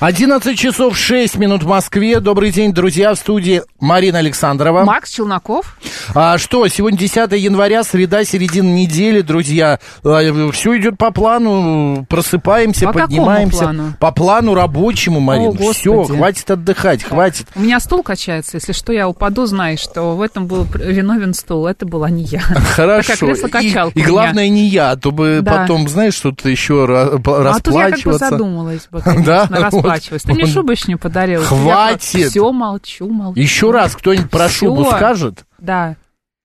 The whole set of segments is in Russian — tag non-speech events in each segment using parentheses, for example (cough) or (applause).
11 часов 6 минут в Москве. Добрый день, друзья, в студии Марина Александрова. Макс Челноков. А что, сегодня 10 января, среда, середина недели, друзья. Все идет по плану, просыпаемся, По какому поднимаемся. плану? По плану рабочему, Марина. О, Все, хватит отдыхать, хватит. У меня стул качается, если что, я упаду, знаешь, что в этом был виновен стул, это была не я. (laughs) Хорошо. И, и главное не я, а то бы Да. потом, знаешь, что-то еще ра- А тут я как бы расплачиваться. задумалась бы, (laughs) конечно, Да? Расплачиваться. Ты мне не подарил. Хватит. Все, молчу, молчу. Еще раз кто-нибудь про Всё. шубу скажет, Да.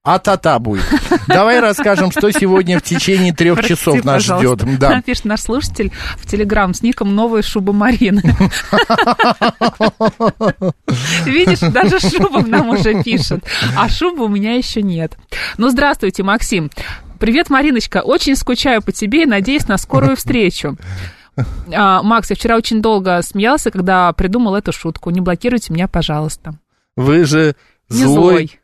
а та-та будет. Давай расскажем, что сегодня в течение трех Прости, часов нас ждет. Да. Пишет наш слушатель в Телеграм с ником «Новая шуба Марины». Видишь, даже шуба нам уже пишет, а шубы у меня еще нет. Ну, здравствуйте, Максим. Привет, Мариночка. Очень скучаю по тебе и надеюсь на скорую встречу. А, Макс, я вчера очень долго смеялся, когда придумал эту шутку. Не блокируйте меня, пожалуйста. Вы же злой. злой.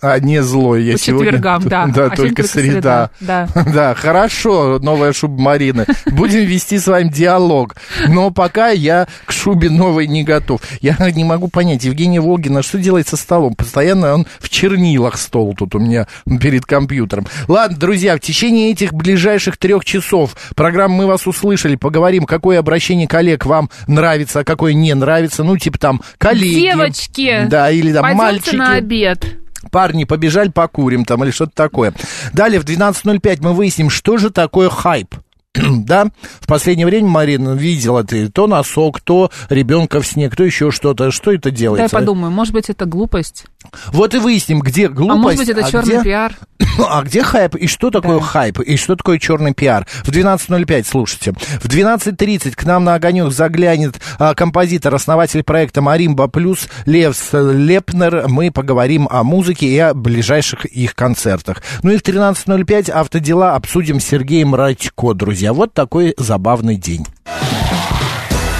А, не злой. Я По сегодня... четвергам, да. Да, А только среда. Да. (laughs) Да, хорошо, новая шуба Марины. Будем вести с вами диалог. Но пока я к шубе новой не готов. Я не могу понять, Евгения Волгина, что делает со столом? Постоянно он в чернилах стол тут у меня перед компьютером. Ладно, друзья, в течение этих ближайших трех часов программы «Мы вас услышали», поговорим, какое обращение коллег вам нравится, а какое не нравится. Ну, типа там коллеги. Девочки, Да, или там мальчики. на обед. Парни, побежали, покурим там или что-то такое. Далее в 12.05 мы выясним, что же такое хайп. (clears throat) Да, в последнее время, Марина, видела ты то носок, то ребенка в снег, то еще что-то. Что это Дай делается? подумаю, может быть, это глупость. Вот и выясним, где глупость, а может быть, это черный где, пиар. (clears throat) а где хайп, и что такое Да. хайп, и что такое черный пиар. В 12.05, слушайте. В 12.30 к нам на огонек заглянет а, композитор, основатель проекта Маримба Плюс Левс Лепнер. Мы поговорим о музыке и о ближайших их концертах. Ну и в 13.05 автодела обсудим с Сергеем Радько, друзья. Вот такой забавный день.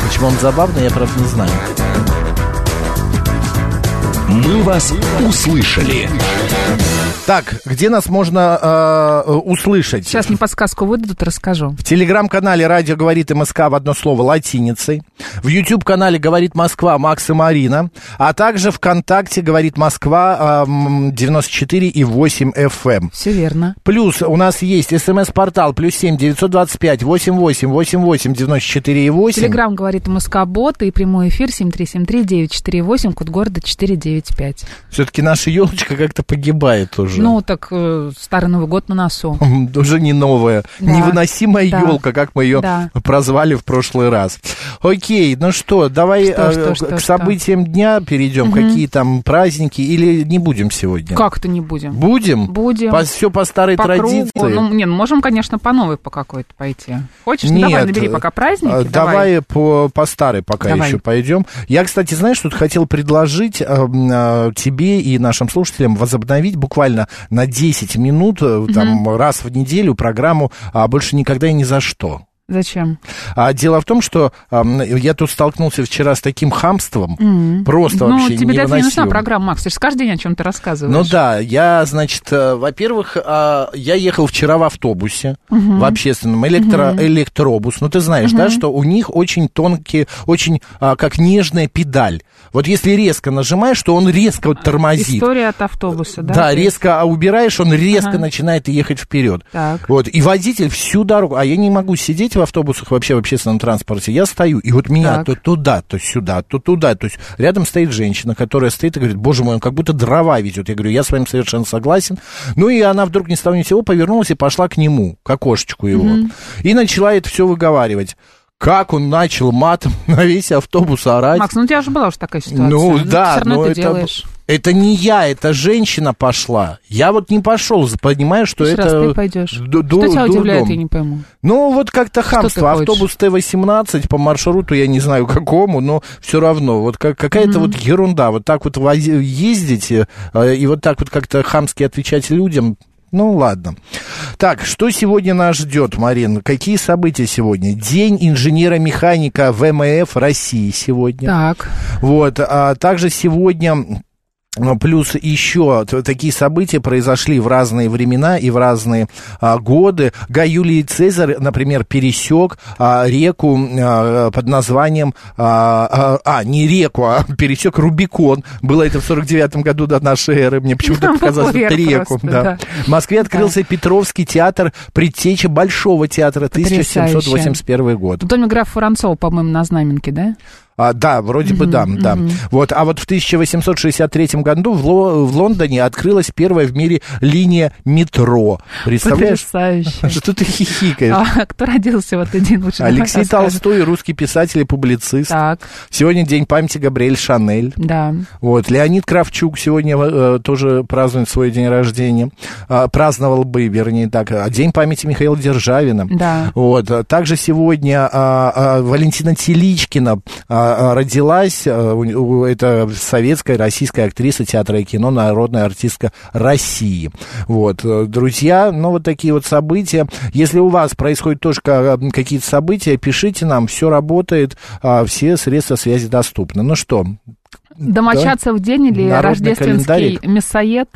Почему он забавный, я, правда, не знаю. «Мы вас услышали». Так, где нас можно э, э, услышать? Сейчас мне подсказку выдадут, расскажу. В телеграм-канале «Радио говорит МСК» в одно слово латиницей. В YouTube-канале «Говорит Москва» Макс и Марина. А также ВКонтакте «Говорит Москва» эм, 94 и 8 FM. Все верно. Плюс у нас есть смс-портал плюс семь девятьсот двадцать пять восемь восемь восемь восемь девяносто четыре и восемь. Телеграм говорит Москобот и прямой эфир 7373-948, код города 495. Все-таки наша елочка как-то погибает уже. Ну, так э, Старый Новый год на носу. Уже не новая, Да. невыносимая Да. елка, как мы ее Да. прозвали в прошлый раз. Окей, ну что, давай Что, э, что, к что, событиям дня перейдем. Какие там праздники или не будем сегодня? Как-то не будем. Будем? Будем. все по старой По традиции. кругу. Ну, не, ну, можем, конечно, по новой по какой-то пойти. Хочешь? Ну, Нет, давай, набери пока праздники. э, Давай по, по старой пока Давай. еще пойдем. Я, кстати, знаешь, тут хотел предложить э, э, тебе и нашим слушателям возобновить буквально на 10 минут, э, там, раз в неделю программу а, «Больше никогда и ни за что». Зачем? А дело в том, что ам, я тут столкнулся вчера с таким хамством, просто ну, вообще тебе для этого не нужна невыносимым. программа, Макс. Ты же каждый день о чем-то рассказываешь. Ну да, я, значит, э, во-первых, а, я ехал вчера в автобусе, в общественном, электро, электробус. Ну ты знаешь, да, что у них очень тонкие, очень а, как нежная педаль. Вот если резко нажимаешь, то он резко тормозит. История от автобуса, да? Да, резко а убираешь, он резко Ага. начинает ехать вперед. Так. Вот, и водитель всю дорогу, а я не могу сидеть в автобусах вообще в общественном транспорте, я стою, и вот меня Так. то туда, то сюда, то туда, то есть рядом стоит женщина, которая стоит и говорит, боже мой, он как будто дрова везет. Я говорю, я с вами совершенно согласен. Ну и она вдруг ни с того ни сего повернулась и пошла к нему, к окошечку его, и начала это все выговаривать. как он начал матом (laughs) на весь автобус орать. Макс, ну у тебя же была уже такая ситуация. Ну, да, все равно но это, это, делаешь. Это не я, это женщина пошла. Я вот не пошел, понимаю, что следующий это... раз ты пойдешь. ду- Что ду- тебя удивляет, дурдом. я не пойму. Ну, вот как-то хамство. Автобус Т-18 по маршруту, я не знаю какому, но все равно. Вот как, какая-то вот ерунда. Вот так вот ездить э, и вот так вот как-то хамски отвечать людям. Ну, ладно. Так, что сегодня нас ждет, Марин? Какие события сегодня? День инженера-механика ВМФ России сегодня. Так. Вот, а также сегодня Плюс еще такие события произошли в разные времена и в разные а, годы. Гай Юлий Цезарь, например, пересек а, реку а, под названием... А, а, а, не реку, а (laughs) пересек Рубикон. Было это в 49 году до нашей эры. Мне почему-то (laughs) показалось, что это реку. просто, да. да. В Москве открылся Петровский театр, предтеча Большого театра, 1781 год. В доме графа Воронцова, по-моему, на Знаменке, да? А, да, вроде бы да, да. Вот, а вот в 1863 году в, Ло- в Лондоне открылась первая в мире линия метро. Представляешь? Потрясающе. Что ты хихикаешь? А кто родился в этот день? Лучше Алексей. Толстой, русский писатель и публицист. Так, Сегодня день памяти Габриэль Шанель. да. Вот, Леонид Кравчук сегодня э, тоже празднует свой день рождения. А, праздновал бы, вернее, так. А день памяти Михаила Державина. Да. Вот. а Также сегодня а, а, Валентина Теличкина а, родилась. а, у- у- Это советская, российская актриса театра и кино, народная артистка России. Вот. э, Друзья, ну, вот такие вот события. Если у вас происходят тоже ка- какие-то события, пишите нам, все работает, а, все средства связи доступны. Ну что, Домочадцев день или Народный рождественский календарик. мясоед?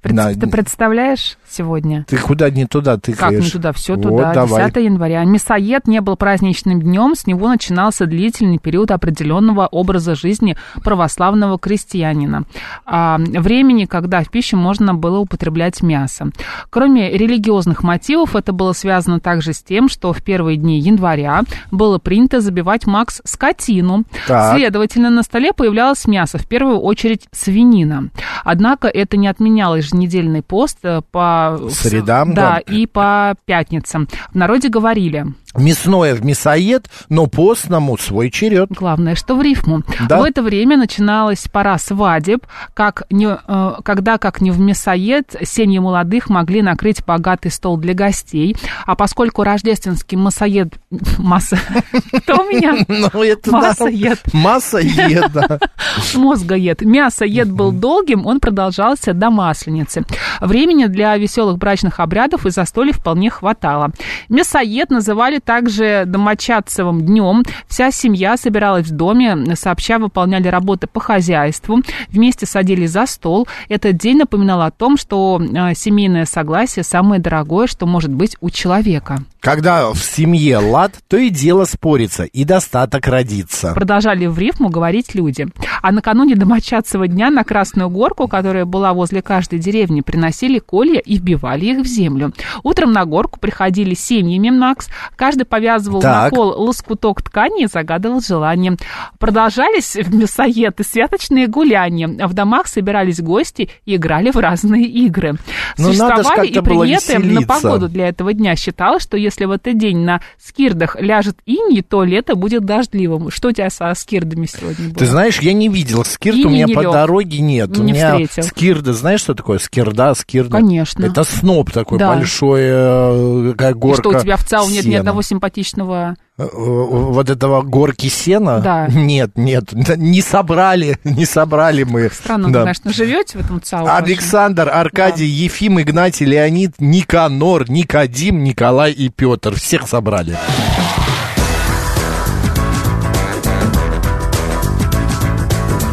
Пред- Да. Ты представляешь сегодня? ты куда не туда Как тыкаешь? не туда? Все Вот, туда. давай. 10 января. Мясоед не был праздничным днем, с него начинался длительный период определенного образа жизни православного крестьянина. А, времени, когда в пищу можно было употреблять мясо. Кроме религиозных мотивов, это было связано также с тем, что в первые дни января было принято забивать Макс скотину. Так. Следовательно, на столе появлялось мясо, в первую очередь свинина. Однако это не отменяло еженедельный пост э, по Средам, да, да. и по пятницам. В народе говорили, Мясное в мясоед, но постному свой черед. главное, что в рифму. Да. В это время начиналась пора свадеб, как не, э, когда, как не в мясоед, семьи молодых могли накрыть богатый стол для гостей. А поскольку рождественский массоед... (laughs) Масса... (laughs) Кто у меня? Ну, это. Массоед. Массоед, да. (laughs) Мозгоед. Мясоед был долгим, он продолжался до Масленицы. Времени для веселых брачных обрядов и застолья вполне хватало. Мясоед называли также домочадцевым днем. Вся семья собиралась в доме, сообща выполняли работы по хозяйству, вместе садились за стол. Этот день напоминал о том, что э, семейное согласие самое дорогое, что может быть у человека. Когда в семье лад, то и дело спорится, и достаток родится. Продолжали в рифму говорить люди. А накануне домочадцего дня на Красную Горку, которая была возле каждой деревни, приносили колья и вбивали их в землю. Утром на горку приходили семьями Макс. Каждый повязывал Так. на кол лоскуток ткани и загадывал желание. Продолжались (laughs) в мясоед и святочные гуляния. В домах собирались гости и играли в разные игры. Ну, надо ж Существовали и приметы на погоду для этого дня. Считалось, что если в этот день на скирдах ляжет иней, то лето будет дождливым. Что у тебя со скирдами сегодня было? Ты знаешь, я не видел скирт, И у меня не по лёг. дороге нет. у Не меня встретил. скирда, знаешь, что такое? Скирда, скирда. Конечно. Это сноп такой Да. большой, э, как И горка что, у тебя в ЦАУ нет ни сена. Одного симпатичного... Э, э, Вот этого горки сена? Да. (laughs) Нет, нет, не собрали, (laughs) не собрали мы. Странно, Да. вы, конечно, живете в этом ЦАУ. Александр, Аркадий, Ефим, Игнатий, Леонид, Никанор, Никодим, Николай и Петр. Всех собрали.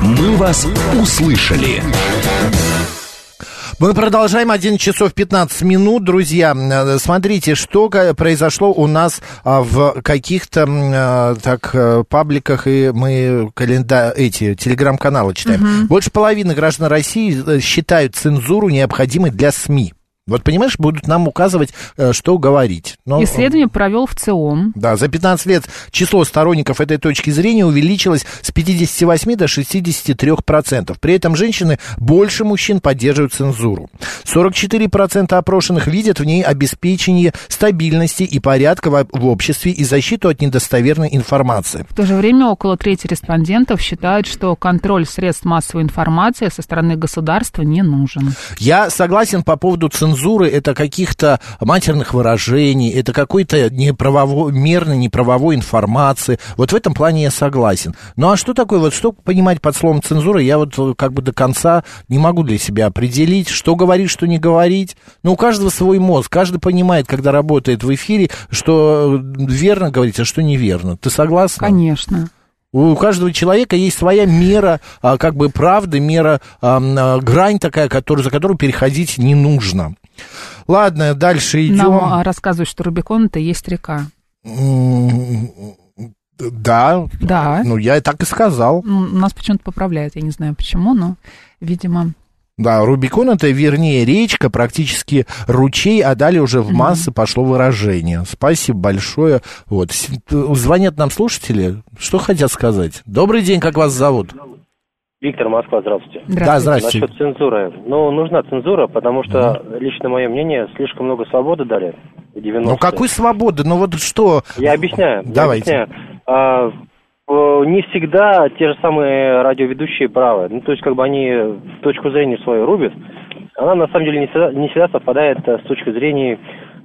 «Мы вас услышали». Мы продолжаем 11 часов 15 минут, друзья. Э, Смотрите, что произошло у нас а, в каких-то а, так э, пабликах, и мы календа эти телеграм-каналы читаем. Больше половины граждан России э, считают цензуру необходимой для СМИ. Вот понимаешь, будут нам указывать, э, что говорить. Но, Исследование провел в ЦИОМ. Да, за 15 лет число сторонников этой точки зрения увеличилось с 58 до 63 процентов. При этом женщины больше мужчин поддерживают цензуру. 44 процента опрошенных видят в ней обеспечение стабильности и порядка в обществе и защиту от недостоверной информации. В то же время около трети респондентов считают, что контроль средств массовой информации со стороны государства не нужен. Я согласен по поводу цензуры. Это каких-то матерных выражений, это какой-то неправомерной, неправовой информации. Вот в этом плане я согласен. Ну а что такое, вот что понимать под словом цензура, я вот э, как бы до конца не могу для себя определить, что говорить, что не говорить. Ну, у каждого свой мозг, каждый понимает, когда работает в эфире, что э, верно говорить, а что неверно. Ты согласна? Конечно. У каждого человека есть своя мера, а, как бы правды, мера, а, грань такая, которую, за которую переходить не нужно. Ладно, дальше идем. Нам а, рассказывают, что Рубикон это есть река. Да, Да. ну я и так и сказал. М, Нас почему-то поправляют, я не знаю почему, но, видимо, Да, Рубикон это, вернее, речка, практически ручей, а далее уже в массы пошло выражение. Спасибо большое. Вот. С- Звонят нам слушатели. Что хотят сказать? Добрый день, как вас зовут? Виктор, Москва, здравствуйте. Да, здравствуйте. Насчет цензуры. Ну, нужна цензура, потому что, лично мое мнение, слишком много свободы дали в 90-е. Ну какой свободы? Ну вот что? Я объясняю. я Давайте. объясняю. А, э, не всегда те же самые радиоведущие правы. Ну, то есть, как бы они точку зрения свою рубят. Она, на самом деле, не всегда, не всегда совпадает э, с точки зрения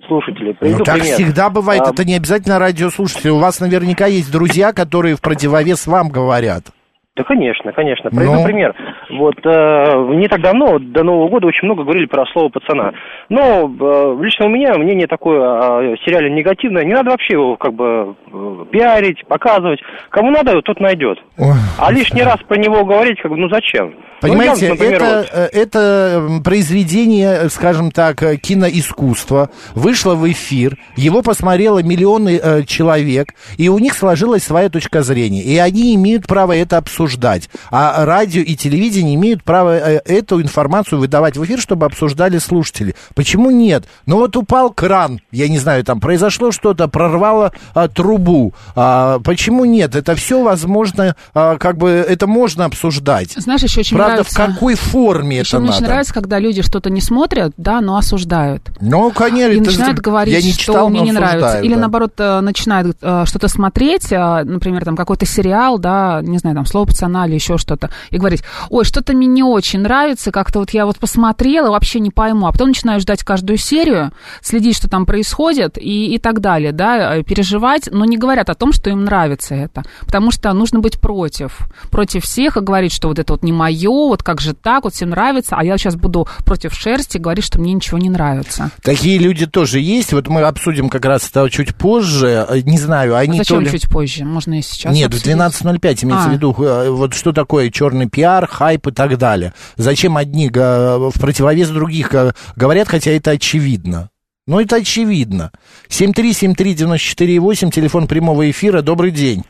слушателей. Ну, Приведу так пример. всегда бывает, А, это не обязательно радиослушатели. У вас наверняка есть друзья, которые в противовес вам говорят. Да, конечно, конечно. Приведу Ну? пример. Вот э, не так давно, до Нового года, очень много говорили про слово пацана. Но э, лично у меня мнение такое о сериале негативное. Не надо вообще его как бы э, пиарить, показывать. Кому надо, тот найдет. Ой. А лишний раз про него говорить, как бы, ну зачем? Понимаете, ну, я, например, это, вот- э, это произведение, э, скажем так, киноискусства, вышло в эфир, его посмотрело миллионы э, человек, и у них сложилась своя точка зрения, и они имеют право это обсуждать. А радио и телевидение имеют право э, эту информацию выдавать в эфир, чтобы обсуждали слушатели. Почему нет? Ну вот упал кран, я не знаю, там произошло что-то, прорвало а, трубу. А, почему нет? Это все возможно, а, как бы это можно обсуждать. знаешь, еще очень Правда, нравится... в какой форме Еще это мне надо? очень нравится, когда люди что-то не смотрят, да, но осуждают. Ну, конечно, И это начинают говорить, я не что читал, мне но не нравится. Или да. наоборот, э, начинают э, что-то смотреть, э, например, там какой-то сериал, да, не знаю, там слово пацана или еще что-то, и говорить, ой, что-то мне не очень нравится, как-то вот я вот посмотрела, вообще не пойму. А потом начинаю ждать каждую серию, следить, что там происходит и, и так далее, да, э, переживать, но не говорят о том, что им нравится это. Потому что нужно быть против. Против всех и говорить, что вот это вот не мое, вот как же так, вот всем нравится, а я сейчас буду против шерсти говорить, что мне ничего не нравится. Такие люди тоже есть. Вот мы обсудим как раз это чуть позже. Э, Не знаю, они А Зачем то ли- чуть позже? Можно и сейчас. Нет, в обсудить. 12.05 имеется А. в виду, э, вот что такое черный пиар, хайп и так далее. Зачем одни в противовес других э, говорят, хотя это очевидно. Ну, это очевидно. 7373948, телефон прямого эфира. Добрый день.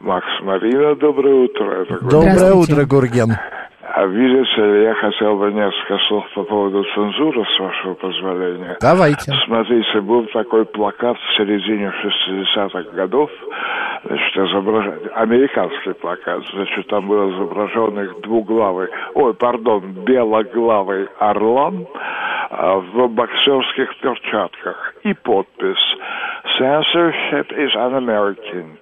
Макс, Марина, доброе утро. Доброе утро, Гурген. А видите я хотел бы несколько слов по поводу цензуры, с вашего позволения. Давайте. Смотрите, был такой плакат в середине 60-х годов, значит, изображ- американский плакат, значит, там был изображен их двуглавый, ой, пардон, белоглавый орлан а, в боксерских перчатках и подпись «Censorship is un-American».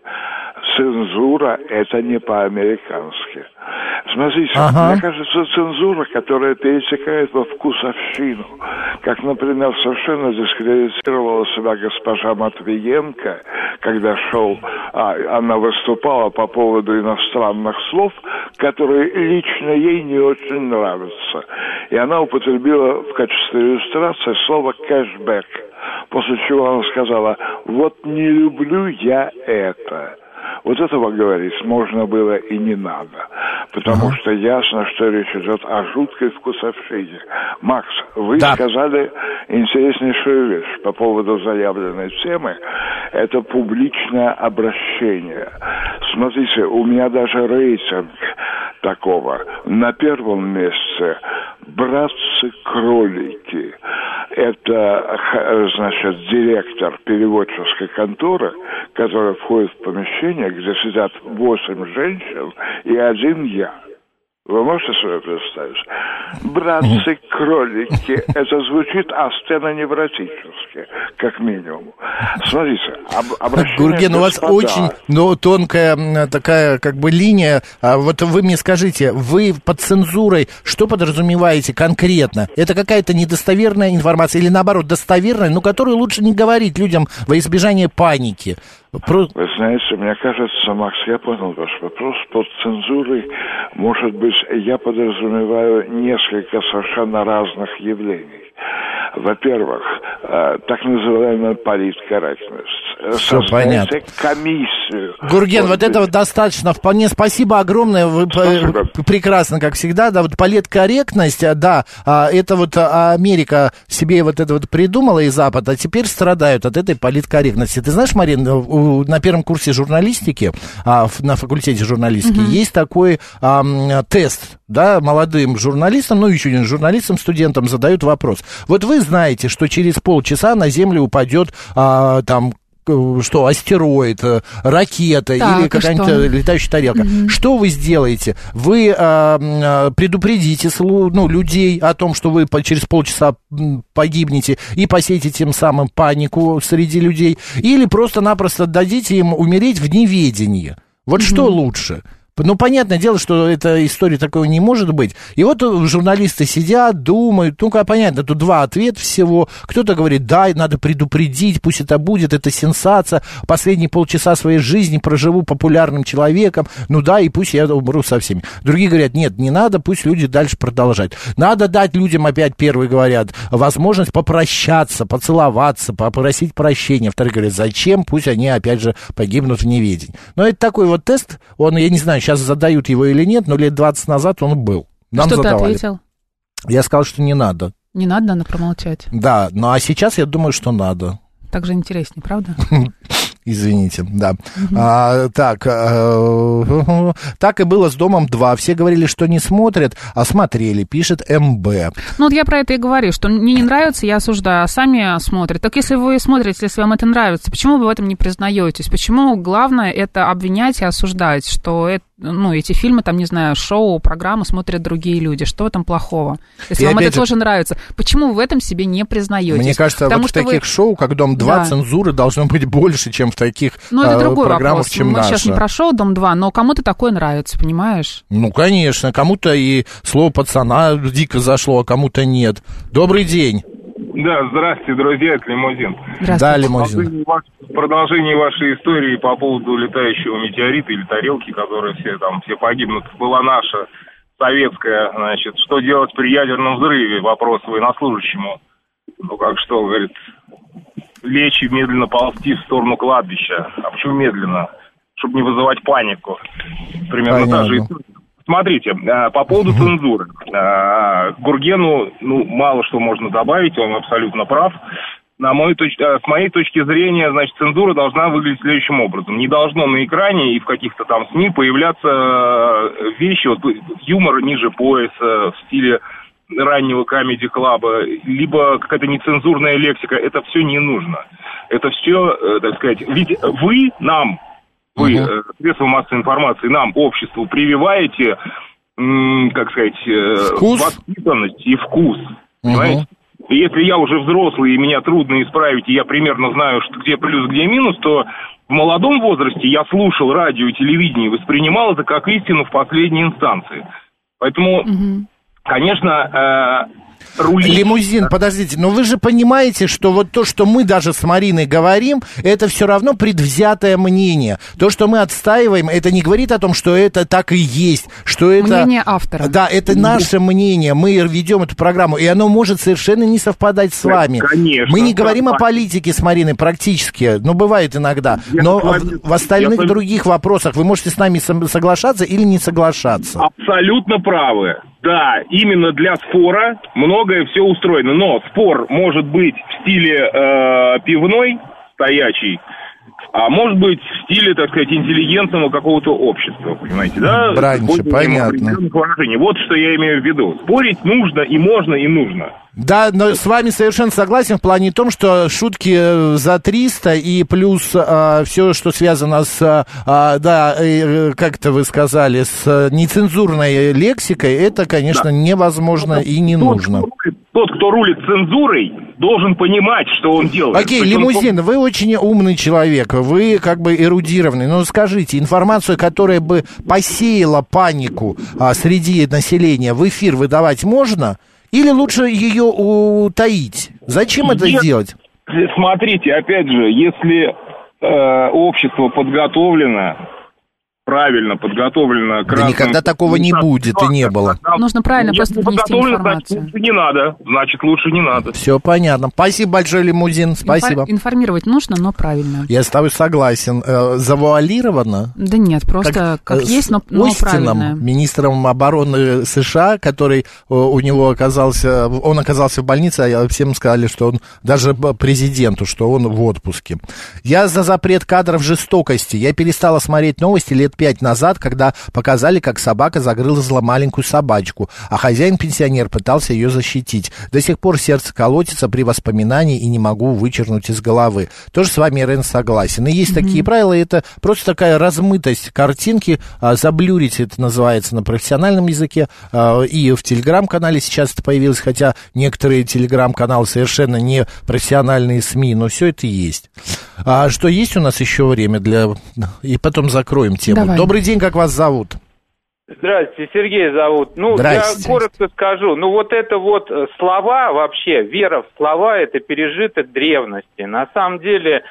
Цензура – это не по-американски. Смотрите, Ага. мне кажется, цензура, которая перетекает во вкусовщину, как, например, совершенно дискредитировала себя госпожа Матвиенко, когда шел, а, она выступала по поводу иностранных слов, которые лично ей не очень нравятся. И она употребила в качестве иллюстрации слово «кэшбэк», после чего она сказала «вот не люблю я это». Вот этого говорить можно было и не надо, потому что ясно, что речь идет о жуткой вкусовщине. Макс, вы Да. сказали интереснейшую вещь по поводу заявленной темы. Это публичное обращение. Смотрите, у меня даже рейтинг такого. На первом месте братцы-кролики. это, значит, директор переводческой конторы, который входит в помещение, где сидят восемь женщин и один я. Вы можете себе представить? Братцы-кролики, это звучит астеноневротически, как минимум. Смотрите, об- обращение Гурген, у вас очень ну, тонкая такая как бы линия. А вот вы мне скажите, вы под цензурой что подразумеваете конкретно? Это какая-то недостоверная информация или наоборот достоверная, но которую лучше не говорить людям во избежание паники? Про- Вы знаете, мне кажется, Макс, я понял ваш вопрос. Под цензурой, может быть, я подразумеваю несколько совершенно разных явлений. Во-первых, э, так называемая политкорректность. Э, Создайте понятно. комиссию. Гурген, вот этого достаточно. Вполне спасибо огромное. Вы Спасибо. прекрасно, как всегда. Да, вот политкорректность, а, да, а, это вот а, Америка себе вот это вот придумала и Запад, а теперь страдают от этой политкорректности. Ты знаешь, Марин, у- на первом курсе журналистики, а, на факультете журналистики, есть такой а, тест, да, молодым журналистам, ну, еще не журналистам, студентам задают вопрос. Вот вы знаете, что через полчаса на Землю упадет а, там к- что, астероид, э, ракета Так, или какая-нибудь э, летающая тарелка. Что вы сделаете? Вы а, предупредите ну, людей о том, что вы через полчаса погибнете и посеете тем самым панику среди людей, или просто-напросто дадите им умереть в неведении. Вот что лучше? Ну, понятное дело, что эта история такого не может быть. И вот журналисты сидят, думают, ну, как понятно, тут два ответа всего. Кто-то говорит, да, надо предупредить, пусть это будет, это сенсация. Последние полчаса своей жизни проживу популярным человеком, ну да, и пусть я умру со всеми. Другие говорят, нет, не надо, пусть люди дальше продолжают. Надо дать людям, опять первые говорят, возможность попрощаться, поцеловаться, попросить прощения. Вторые говорят, зачем, пусть они, опять же, погибнут в неведении. Но это такой вот тест, он, я не знаю, сейчас задают его или нет, но лет 20 назад он был. Нам что ты задавали. ответил? Я сказал, что не надо. Не надо, надо промолчать. Да, ну а сейчас я думаю, что надо. Так же интереснее, правда? (laughs) Извините, да. А, так, э, (laughs) так и было с Домом 2. Все говорили, что не смотрят, а смотрели, пишет МБ. Ну, вот я про это и говорю, что мне не нравится, я осуждаю, а сами смотрят. Так если вы смотрите, если вам это нравится, почему вы в этом не признаетесь? Почему главное это обвинять и осуждать, что это, ну, эти фильмы, там, не знаю, шоу, программы смотрят другие люди? Что там плохого? Если И вам это же- тоже нравится, почему вы в этом себе не признаетесь? Мне кажется, Потому вот в что вы- таких шоу, как Дом 2, Да. цензуры должно быть больше, чем в таких Ну, это э, другой программах, вопрос. чем Мы сейчас не наша. про шоу «Дом-2», но кому-то такое нравится, понимаешь? Ну, конечно, кому-то и слово пацана дико зашло, а кому-то нет. Добрый день. Да, здравствуйте, друзья, это Лимузин. Здравствуйте. Да, лимузин. Продолжение ваш- Продолжение вашей истории по поводу летающего метеорита или тарелки, которые все там все погибнут, была наша советская, значит, что делать при ядерном взрыве, вопрос военнослужащему. Ну, как что, говорит, лечь и медленно ползти в сторону кладбища. А почему медленно? Чтобы не вызывать панику. Примерно та же Понятно. история. Смотрите, а, по поводу цензуры. А, Гургену, ну, мало что можно добавить, он абсолютно прав. На мою точ- а, с моей точки зрения, значит, цензура должна выглядеть следующим образом. Не должно на экране и в каких-то там СМИ появляться э, вещи, вот юмор ниже пояса в стиле раннего комедий клаба, либо какая-то нецензурная лексика, это все не нужно. Это все, э, так сказать, ведь вы нам, вы, э, средства массовой информации, нам, обществу, прививаете, как сказать, э, Вкус? воспитанность и вкус. Понимаете? И если я уже взрослый, и меня трудно исправить, и я примерно знаю, что где плюс, где минус, то в молодом возрасте я слушал радио и телевидение, и воспринимал это как истину в последней инстанции. Поэтому, конечно, э, рулить... Лимузин, подождите, но вы же понимаете, что вот то, что мы даже с Мариной говорим, это все равно предвзятое мнение. То, что мы отстаиваем, это не говорит о том, что это так и есть, что это... Мнение автора. Да, это наше мнение, мы ведем эту программу, и оно может совершенно не совпадать с Да, вами. конечно. Мы не говорим о политике с Мариной практически, ну, бывает иногда, Я но вами- в, в остальных я других вопросах вы можете с нами сом- соглашаться или не соглашаться. Абсолютно правы. Да, именно для спора многое все устроено. Но спор может быть в стиле э, пивной, стоячий, а может быть в стиле, так сказать, интеллигентного какого-то общества, понимаете, да? Использованием понятно. Вот что я имею в виду. Спорить нужно и можно, и нужно. Да, но с вами совершенно согласен в плане том, что шутки э, за 300 и плюс все, что связано с, а, да, э, как это вы сказали, с э, нецензурной лексикой, это, конечно, невозможно и не нужно. Тот, кто рулит цензурой, должен понимать, что он делает. Окей, То есть он лимузин, вы очень умный человек, вы как бы эрудированный. Но скажите, информацию, которая бы посеяла панику а, среди населения, в эфир выдавать можно? Или лучше ее утаить? Зачем это Нет. делать? Смотрите, опять же, если э, общество подготовлено, правильно подготовлено к Да никогда такого не будет и не было. Нужно правильно Если просто донести значит, информацию. лучше не надо. Значит, лучше не надо. Все понятно. Спасибо большое, лимузин. Спасибо. Инфо- Информировать нужно, но правильно. Я с тобой согласен. Э, Завуалировано? Да нет, просто как, э, с есть, но, но Остином, правильно. министром обороны США, который э, у него оказался, он оказался в больнице, а всем сказали, что он, даже президенту, что он в отпуске. Я за запрет кадров жестокости. Я перестала смотреть новости лет пять назад, когда показали, как собака загрызла маленькую собачку, а хозяин-пенсионер пытался ее защитить. До сих пор сердце колотится при воспоминании и не могу вычеркнуть из головы. Тоже с вами, Рен, согласен. И есть такие правила, это просто такая размытость картинки, а, заблюрить это называется на профессиональном языке, а, и в телеграм-канале сейчас это появилось, хотя некоторые телеграм-каналы совершенно не профессиональные СМИ, но все это есть. А что есть у нас еще время для... И потом закроем тему. Давай. Добрый день, как вас зовут? Здравствуйте, Сергей зовут. Ну, Здрасте. я коротко скажу. Ну, вот это вот э, слова вообще, вера в слова, это пережиток древности. На самом деле,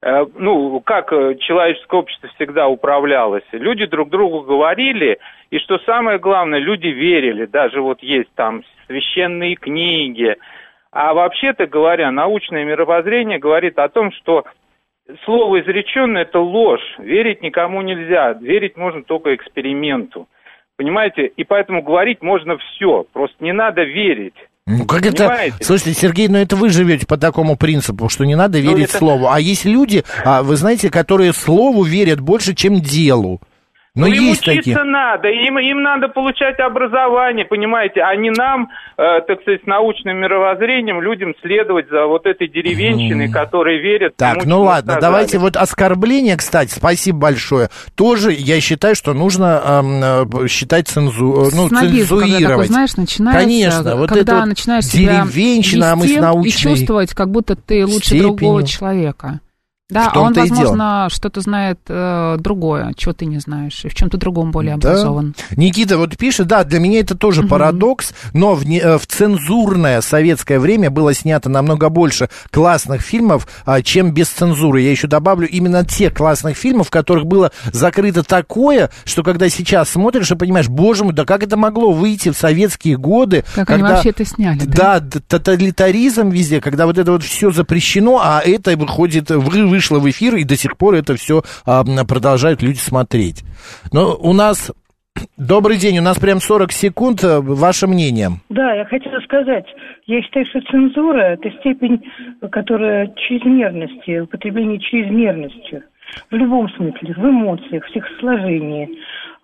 э, ну, как э, человеческое общество всегда управлялось. Люди друг другу говорили, и что самое главное, люди верили. Даже вот есть там священные книги. А вообще-то говоря, научное мировоззрение говорит о том, что слово изреченное – это ложь. Верить никому нельзя. Верить можно только эксперименту. Понимаете? И поэтому говорить можно все. Просто не надо верить. Ну, как это... Понимаете? Слушайте, Сергей, ну это вы живете по такому принципу, что не надо Ну, верить это- слову. А есть люди, а, вы знаете, которые слову верят больше, чем делу. Но Ну, им есть учиться такие. надо, им, им надо получать образование, понимаете, а не нам, э, так сказать, с научным мировоззрением, людям следовать за вот этой деревенщиной, которые верят. Так, тому, ну ладно, сказали. давайте вот оскорбление, кстати, спасибо большое. Тоже я считаю, что нужно э, считать цензу... ну, Снобизм, когда такой, знаешь, начинается, Конечно, вот когда это вот начинаешь себя деревенщина, а мы с научной и чувствовать, как будто ты лучше степенью. другого человека. Да, а он, возможно, что-то знает э, другое, чего ты не знаешь, и в чем-то другом более Да. образован. Никита вот пишет, да, для меня это тоже парадокс, но в, не- э, в цензурное советское время было снято намного больше классных фильмов, а, чем без цензуры. Я еще добавлю именно те классных фильмов, в которых было закрыто такое, что когда сейчас смотришь и понимаешь, боже мой, да как это могло выйти в советские годы? Как когда... они вообще это сняли, да? Да, тоталитаризм везде, когда вот это вот все запрещено, а это выходит, вы- вышло в эфир, и до сих пор это все продолжают люди смотреть. Но у нас... (clears throat) Добрый день, у нас прям 40 секунд. э, Ваше мнение? Да, я хотела сказать, я считаю, что цензура – это степень, которая чрезмерности, употребление чрезмерностью. В любом смысле, в эмоциях, в стихосложении,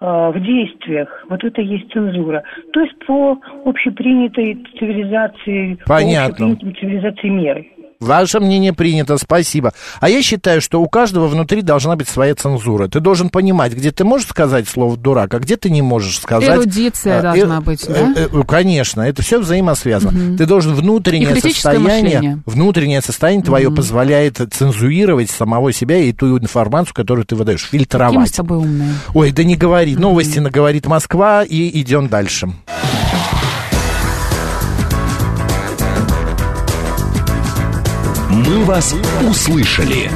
э, в действиях. Вот это и есть цензура. То есть по общепринятой цивилизации, Понятно. по общепринятым цивилизации меры. Ваше мнение принято, спасибо. А я считаю, что у каждого внутри должна быть своя цензура. Ты должен понимать, где ты можешь сказать слово «дурак», а где ты не можешь сказать. Эрудиция А, должна быть, да? э, э, конечно, это все взаимосвязано. Мгм. Ты должен внутреннее состояние, мышление. внутреннее состояние твое позволяет цензурировать самого себя и ту информацию, которую ты выдаешь, Какие мы фильтровать. с тобой умные. Ой, да не говори. Новости наговорит Москва и идем дальше. «Мы вас услышали».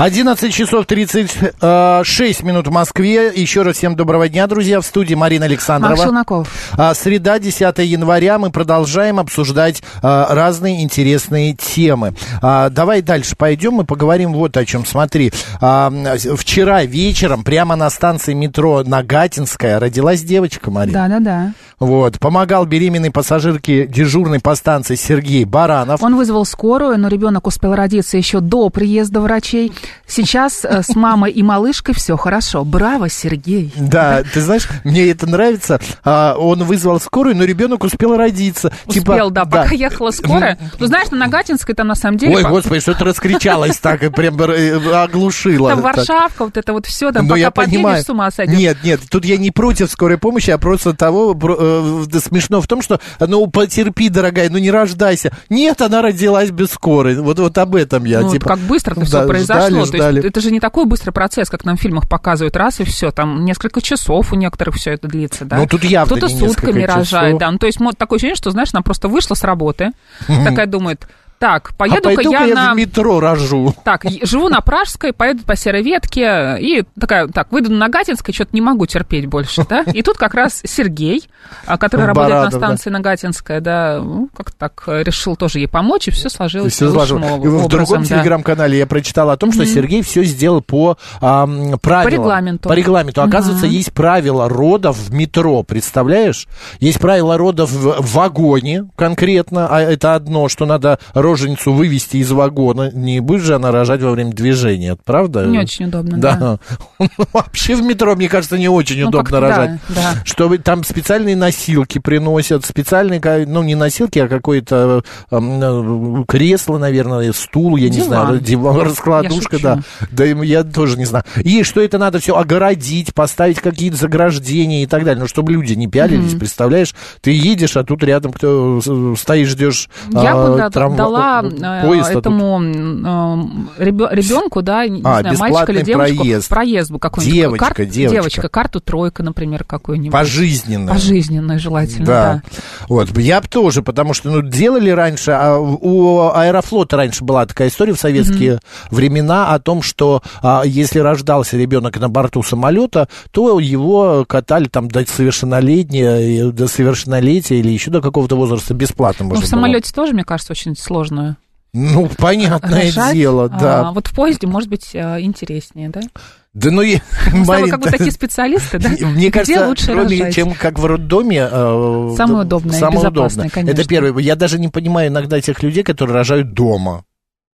11 часов 36 минут в Москве. Еще раз всем доброго дня, друзья. В студии Марина Александрова. Челноков. А, Среда, 10 января. Мы продолжаем обсуждать а, разные интересные темы. Давай дальше пойдем и поговорим вот о чем. Смотри, вчера вечером прямо на станции метро Нагатинская родилась девочка, Марина. Да-да-да. Вот. Помогал беременной пассажирке дежурной по станции Сергей Баранов. Он вызвал скорую, но ребенок успел родиться еще до приезда врачей. Сейчас э, с мамой и малышкой все хорошо. Браво, Сергей. Да, ты знаешь, мне это нравится. А, он вызвал скорую, но ребенок успел родиться. Типа, Успел, да, пока ехала скорая. Ну, знаешь, на Нагатинской там на самом деле... Ой, по- господи, что ты раскричалась так и прям э, оглушила. Там. Варшавка, вот это вот все, там Ну, пока подъедешь, с ума сойдешь. Нет, нет, тут я не против скорой помощи, а просто того, э, смешно в том, что, ну, потерпи, дорогая, ну, не рождайся. Нет, она родилась без скорой. Вот, вот об этом я, Ну, типа... как быстро это да, все произошло. Ждали, То ждали. это же не такой быстрый процесс, как нам в фильмах показывают, раз и все. Там несколько часов у некоторых все это длится, да. Ну, тут явно Кто-то сутками рожает, часов. да. Ну, то есть такое ощущение, что, знаешь, она просто вышла с работы, (laughs) такая думает, так, а поеду-ка пойду-ка я, я на... в метро рожу. Так, живу на Пражской, поеду по Серой Ветке, и такая, так, выйду на Нагатинской, что-то не могу терпеть больше, да? И тут как раз Сергей, а, который работает на Барадов, да. станции Нагатинская, да, ну, как так, э, решил тоже ей помочь, и все И сложилось всё лучшим сложилось. И в другом да. телеграм-канале я прочитал о том, что Мгм. Сергей все сделал по ам, правилам. регламенту. По регламенту. Оказывается, Мгм. есть правила родов в метро, представляешь? Есть правила родов в в вагоне конкретно, а это одно, что надо роженицу вывести из вагона. Не будет же она рожать во время движения, правда? Не очень удобно, да. (laughs) Вообще в метро, мне кажется, не очень Ну, удобно рожать. да, да. Чтобы там специальные носилки приносят, специальные, ну, не носилки, а какое-то эм, э, кресло, наверное, стул, я не Диван. знаю, диван, раскладушка, да. Да, я тоже не знаю. И что это надо все огородить, поставить какие-то заграждения и так далее, ну, чтобы люди не пялились, Мгм. представляешь? Ты едешь, а тут рядом кто э, стоишь, ждешь Я а, бы да, трам- дала э, э, поезд, этому ребенку, да, не А, знаю, мальчика или девочку, проезд. проезд какой-нибудь. Девочка, Кар- девочка. Девочка, карту тройка, например, какую-нибудь. Пожизненно. Пожизненную желательно, Да. да. Вот, я бы тоже, потому что, ну, делали раньше, а у Аэрофлота раньше была такая история в советские времена о том, что а, если рождался ребенок на борту самолета, то его катали там до совершеннолетия, до совершеннолетия или еще до какого-то возраста бесплатно Ну, в было. самолете тоже, мне кажется, очень сложно Ну, понятное рожать. дело, да. А, вот в поезде, может быть, э, интереснее, да? Да ну, я, (laughs) тобой Марин, как бы (laughs) такие специалисты, да? Мне Где кажется, лучше кроме рожать? чем как в роддоме... э, Самое удобное самое безопасное, удобное. конечно. Это первое. Я даже не понимаю иногда тех людей, которые рожают дома.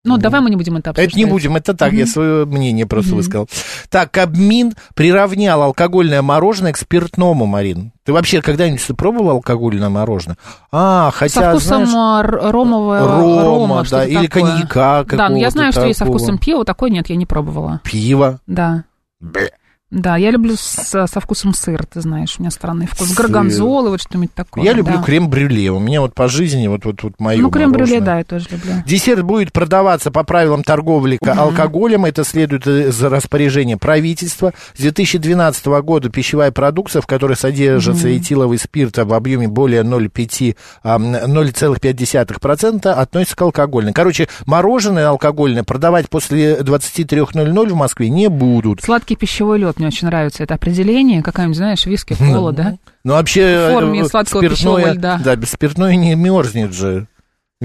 Ну, давай мы не будем это обсуждать. Это не будем, это так, я Мгм. свое мнение просто Мгм. высказал. Так, Кабмин приравнял алкогольное мороженое к спиртному, Марин. Ты вообще когда-нибудь пробовал алкогольное мороженое? А, Со хотя, вкусом знаешь, а, ромового рома, рома, да, или такое. коньяка Да, ну я какого-то знаю, что есть со такого. вкусом пива, такой нет, я не пробовала. пиво. Да. Бе. Да, я люблю с- со вкусом сыра, ты знаешь, у меня странный вкус. Сыр. Горгонзолы, вот что-нибудь такое. Я люблю да. крем-брюле. У меня вот по жизни вот, вот, вот мое Ну, крем-брюле, да, я тоже люблю. Десерт будет продаваться по правилам торговли к- алкоголем. Это следует из распоряжения правительства. С 2012 года пищевая продукция, в которой содержится Мгм. этиловый спирт в объеме более 0,5, а, 0,5% относится к алкогольной. Короче, мороженое алкогольное продавать после 23.00 в Москве не будут. Сладкий пищевой лед, мне очень нравится это определение. Какая-нибудь, знаешь, виски, кола, (laughs) да? Ну, вообще... В форме э, сладкого спиртное, пищевого льда. Да, спиртное не мерзнет же.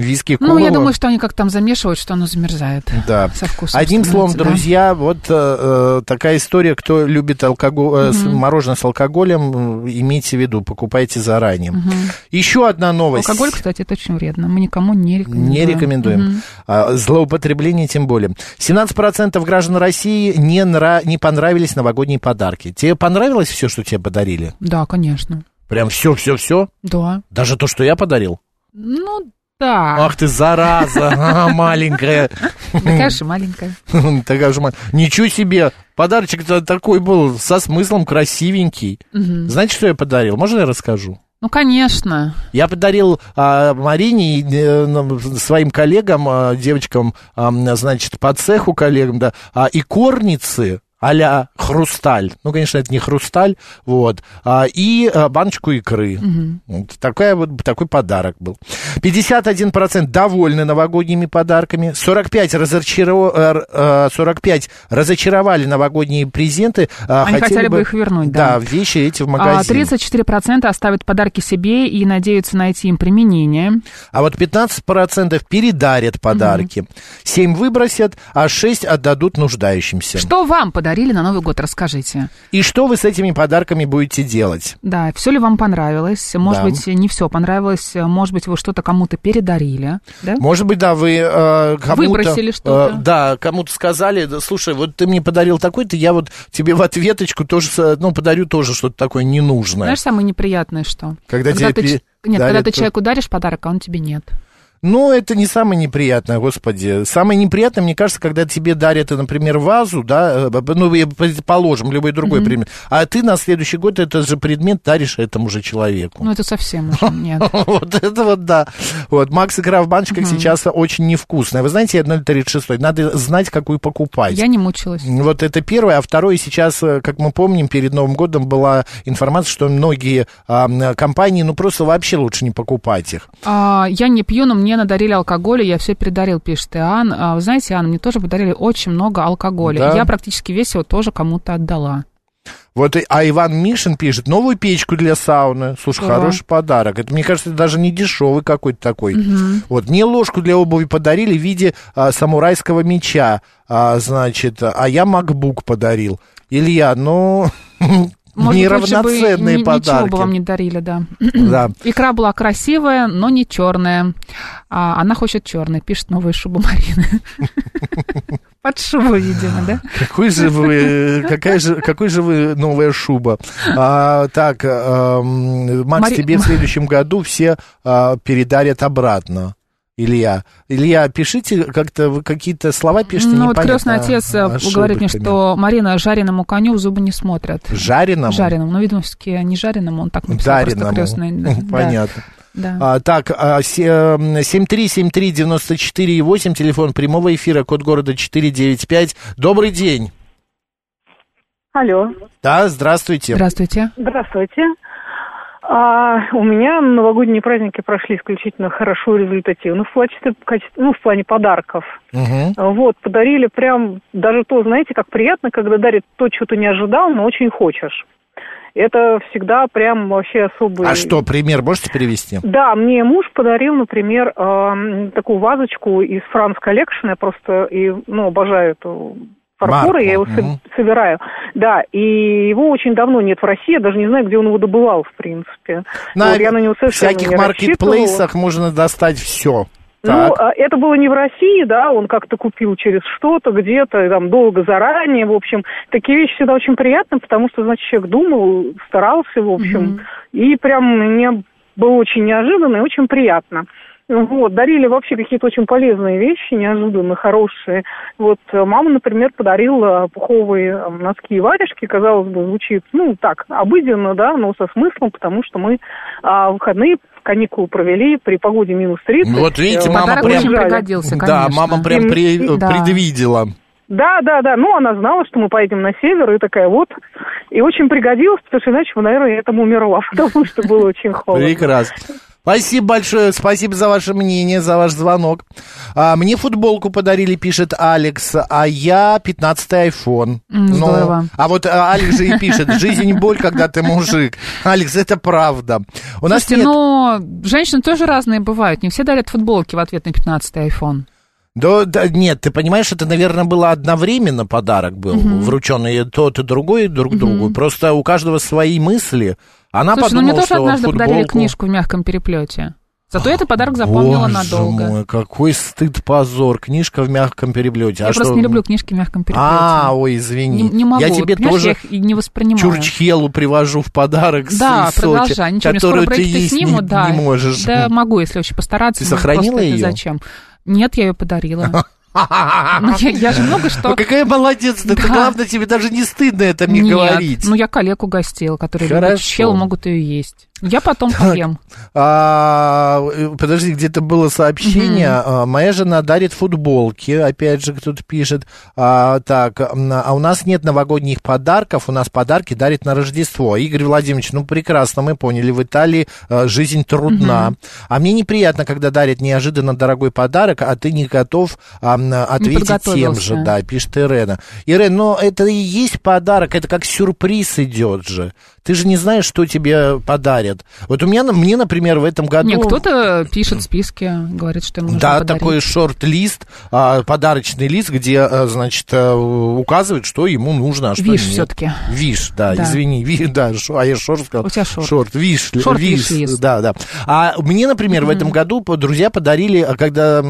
Виски, Ну, я думаю, что они как там замешивают, что оно замерзает. Да. Со вкусом Одним словом, да. друзья, вот э, э, такая история, кто любит алкоголь, Мгм. мороженое с алкоголем, имейте в виду, покупайте заранее. Мгм. Еще одна новость. Алкоголь, кстати, это очень вредно. Мы никому не рекомендуем. Не рекомендуем. Мгм. А, злоупотребление тем более. 17% граждан России не, нра- не понравились новогодние подарки. Тебе понравилось все, что тебе подарили? Да, конечно. Прям все-все-все? Да. Даже то, что я подарил? Ну, да. Ах ты, зараза, (laughs) маленькая. Такая же маленькая. (laughs) Такая же ма- Ничего себе! Подарочек-то такой был, со смыслом красивенький. Знаете, что я подарил? Можно я расскажу? Ну, конечно. Я подарил а, Марине и э, ну, своим коллегам, а, девочкам, а, значит, по цеху коллегам, да, а, икорницы а-ля хрусталь. Ну, конечно, это не хрусталь, вот. А, и а, баночку икры. Мгм. Вот такая вот, такой подарок был. 51% довольны новогодними подарками. 45, разочаро- э, э, 45 разочаровали новогодние презенты. а, Они хотели бы их вернуть, Да, да. вещи эти в А, магазине. 34% оставят подарки себе и надеются найти им применение. А вот 15% передарят подарки. 7 выбросят, а 6 отдадут нуждающимся. Что вам подарить? Подарили на Новый год? Расскажите. И что вы с этими подарками будете делать? Да, все ли вам понравилось? Может Да. быть, не все понравилось, может быть, вы что-то кому-то передарили, да? Может быть, да, вы э, кому-то... Выбросили что-то. э, да, кому-то сказали, слушай, вот ты мне подарил такой-то, я вот тебе в ответочку тоже, ну, подарю тоже что-то такое ненужное. Знаешь, самое неприятное что? Когда тебе ты, Нет, когда ты человеку даришь подарок, а он тебе нет. Ну, это не самое неприятное, господи. Самое неприятное, мне кажется, когда тебе дарят, например, вазу, да, э, ну, и предположим, любой другой Мгм. предмет, а ты на следующий год этот же предмет даришь этому же человеку. Ну, это совсем уже (laughs) нет. Вот это вот да. Вот, Макс игра в баночках сейчас очень невкусная. Вы знаете, 1.36, надо знать, какую покупать. Я не мучилась. Вот это первое. А второе, сейчас, э, как мы помним, перед Новым годом была информация, что многие м, компании, ну, просто вообще лучше не покупать их. А, я не пью, но мне надарили алкоголя, я все передарил, пишет Иоанн. А, вы знаете, Иоанн, мне тоже подарили очень много алкоголя. Да? Я практически весь его тоже кому-то отдала. Вот, а Иван Мишин пишет, новую печку для сауны. Слушай, Да. хороший подарок. Это, мне кажется, даже не дешевый какой-то такой. Мгм. Вот, мне ложку для обуви подарили в виде а, самурайского меча, а, значит, а я MacBook подарил. Илья, ну, (laughs) Может бы неравноценные ни- подарки. Ничего бы вам не дарили, да. Да. (clears throat) Икра была красивая, но не черная. А, она хочет черной, пишет новая шуба Марины. (laughs) Под шубу, видимо, да? Какой же вы, какая же, какой же вы новая шуба. А, так, эм, Макс, Мари- тебе в следующем году все а, передарят обратно. Илья, Илья, пишите как-то, вы какие-то слова пишите, Ну, вот крестный отец ошибками. говорит мне, что Марина жареному коню в зубы не смотрят. Жареному? Жареному. Ну, видимо, все-таки не жареному, он так написал просто Дареному. крестный. (laughs) да. Понятно. Да. А, так, а, се- эм, 7373948, телефон прямого эфира, код города 495. Добрый день. Алло. Да, здравствуйте. Здравствуйте. Здравствуйте. А, у меня новогодние праздники прошли исключительно хорошо и результативно в, качестве, ну, в плане подарков. Мгм. Вот, подарили прям даже то, знаете, как приятно, когда дарят то, что ты не ожидал, но очень хочешь. Это всегда прям вообще особый... А что, пример можете привести? Да, мне муж подарил, например, такую вазочку из Franz Collection. Я просто и, ну, обожаю эту фарфор, и я его марку, мгм. собираю. Да, и его очень давно нет в России, я даже не знаю, где он его добывал, в принципе. На Вот я на него совершенно всяких не маркетплейсах можно достать все. Ну, а, это было не в России, да, он как-то купил через что-то, где-то, там, долго заранее, в общем. Такие вещи всегда очень приятны, потому что, значит, человек думал, старался, в общем, и прям мне было очень неожиданно и очень приятно. Вот, дарили вообще какие-то очень полезные вещи, неожиданно хорошие. Вот э, мама, например, подарила пуховые э, носки и варежки, казалось бы, звучит, ну, так, обыденно, да, но со смыслом, потому что мы а, выходные каникулы провели при погоде минус 30. Вот видите, Э, мама подарок прям... очень пригодился, Да, конечно. мама прям при- да. предвидела. Да, да, да. Ну, она знала, что мы поедем на север, и такая вот. И очень пригодилась, потому что иначе бы, наверное, я этому умерла, (laughs) потому что было очень холодно. Прекрасно. Спасибо большое, спасибо за ваше мнение, за ваш звонок. А, мне футболку подарили, пишет Алекс, а я 15-й iPhone. М, Ну, а вот а, Алекс же и пишет, (laughs) жизнь боль, когда ты мужик. Алекс, это правда. У нас Слушайте, нет... но женщины тоже разные бывают. Не все дарят футболки в ответ на 15-й iPhone. Да, да, нет, ты понимаешь, это, наверное, было одновременно подарок был, Мгм. врученный тот и другой друг другу. Просто у каждого свои мысли. Она Слушай, ну подумала, мне тоже однажды подарили футболку... книжку в мягком переплете. Зато этот подарок запомнила Боже надолго. мой, какой стыд, позор. Книжка в мягком переплете. Я а просто что? не люблю книжки в мягком переплете. А, ой, извини. не, не могу. Я тебе Понимаешь, тоже я их не воспринимаю. Чурчхелу привожу в подарок с- Да, из Сочи, продолжай. Ничего, мне скоро которую ты есть не, снимут, да. не можешь. Да, могу, если очень постараться. Ты сохранила это её? Зачем? Нет, я ее подарила. (laughs) Ну, я, я же много что... Ну, какая молодец, это Да. главное, тебе даже не стыдно это мне Нет, говорить. ну я коллег угостил, которые Хорошо. любят чел, могут ее есть. Я потом поем. А, подожди, где-то было сообщение. а, Моя жена дарит футболки, опять же, кто-то пишет. А, так, а у нас нет новогодних подарков, у нас подарки дарит на Рождество. Игорь Владимирович, ну прекрасно, мы поняли, в Италии а, жизнь трудна. А мне неприятно, когда дарят неожиданно дорогой подарок, а ты не готов а, ответить тем же, да, пишет Ирена. Ирена, ну это и есть подарок, это как сюрприз идет же. Ты же не знаешь, что тебе подарят. Вот у меня, мне, например, в этом году... Не, кто-то пишет списки, говорит, что ему нужно Да, подарить. такой шорт-лист, а, подарочный лист, где, а, значит, а, указывает, что ему нужно, а что Виш нет. всё-таки. Виш, да, Да. извини, ви, да, шо- а я шорт сказал. У тебя шорт. Шорт, виш, Шорт, виш, виш, виш. да, да. А мне, например, в этом году друзья подарили, а, когда,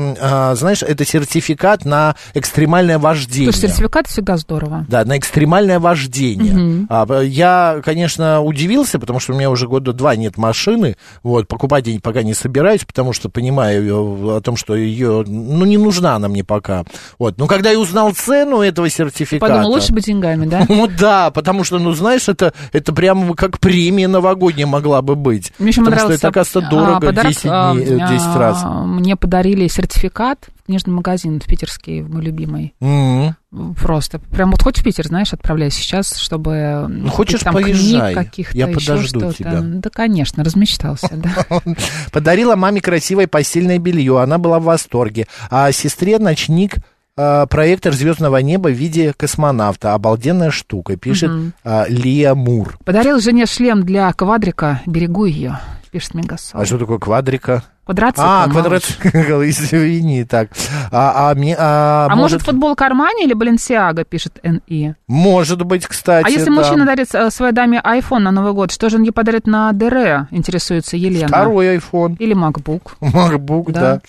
знаешь, это сертификат на экстремальное вождение. Слушай, сертификат всегда здорово. Да, на экстремальное вождение. Б- я, конечно, удивился, потому что у меня уже года два нет машины. Вот, покупать я пока не собираюсь, потому что понимаю её- о том, что ее, ну, не нужна она мне пока. Вот. Но когда я узнал цену этого сертификата... Подумал, лучше бы деньгами, да? (laughs) Ну да, потому что, ну знаешь, это, это прям как премия новогодняя могла бы быть. Мне еще потому что это, оказывается, а, дорого подарок, 10, а, дней, э, 10 раз. а, Мне подарили сертификат книжный магазин в питерский, мой любимый. М. Просто. Прям вот хоть в Питер, знаешь, отправляюсь сейчас, чтобы... Ну, хочешь, там поезжай. каких-то, Я подожду тебя. Да, конечно, размечтался, да. (laughs) Подарила маме красивое постельное белье, она была в восторге. А сестре ночник э, проектор звездного неба в виде космонавта. Обалденная штука, пишет э, Лия Мур. Подарил жене шлем для квадрика, берегу ее, пишет Мегасол. А что такое квадрика? Квадроцикл, А, квадроцикл, (laughs) извини, так. А, а мне, а, А может, футбол Кармани или Баленсиага, пишет НИ. может быть, кстати, А если да. мужчина дарит э, своей даме iPhone на Новый год, что же он ей подарит на ДР, интересуется Елена? Второй iPhone. Или MacBook. (laughs) MacBook, Да. да.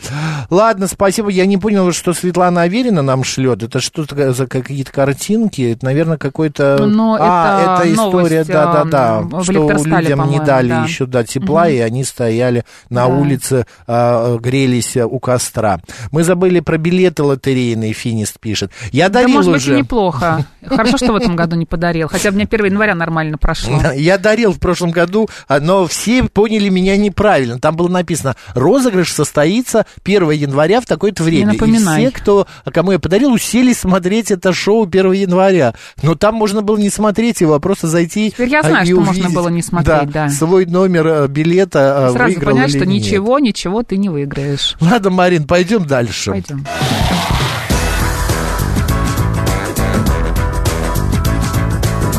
Ладно, спасибо. Я не понял, что Светлана Аверина нам шлет. Это что-то за какие-то картинки? Это, наверное, какой-то... Ну, а, это это история, да-да-да. в Что людям не дали да. еще до тепла, Мгм. и они стояли на Да. улице, а, грелись у костра. Мы забыли про билеты лотерейные, Финист пишет. Я Да, дарил может быть, уже... и неплохо. Хорошо, что в этом году не подарил. Хотя бы мне 1 января нормально прошло. Я дарил в прошлом году, а, но все поняли меня неправильно. Там было написано, розыгрыш состоится 1 января в такое-то время. И напоминай. все, кто, кому я подарил, уселись смотреть это шоу 1 января. Но там можно было не смотреть его, а просто зайти Теперь я а, знаю, и что можно увидеть, было не смотреть, да. свой номер э, билета э, Сразу выиграл понять, что нет. ничего, ничего ты не выиграешь. Ладно, Марин, пойдем дальше. Пойдем.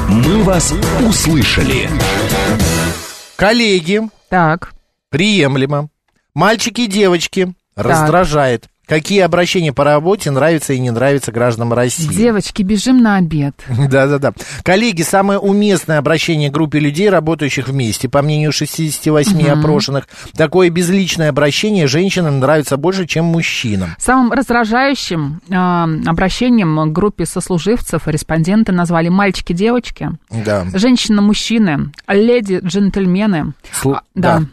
«Мы вас услышали». Коллеги, Так. приемлемо. Мальчики и девочки, раздражает. Какие обращения по работе нравятся и не нравятся гражданам России? Девочки, бежим на обед. (laughs) Да-да-да. Коллеги, самое уместное обращение к группе людей, работающих вместе, по мнению 68 Мгм. опрошенных, такое безличное обращение женщинам нравится больше, чем мужчинам. Самым раздражающим э, обращением к группе сослуживцев респонденты назвали мальчики-девочки, Да. женщины-мужчины, леди-джентльмены. Слу- А, да. да.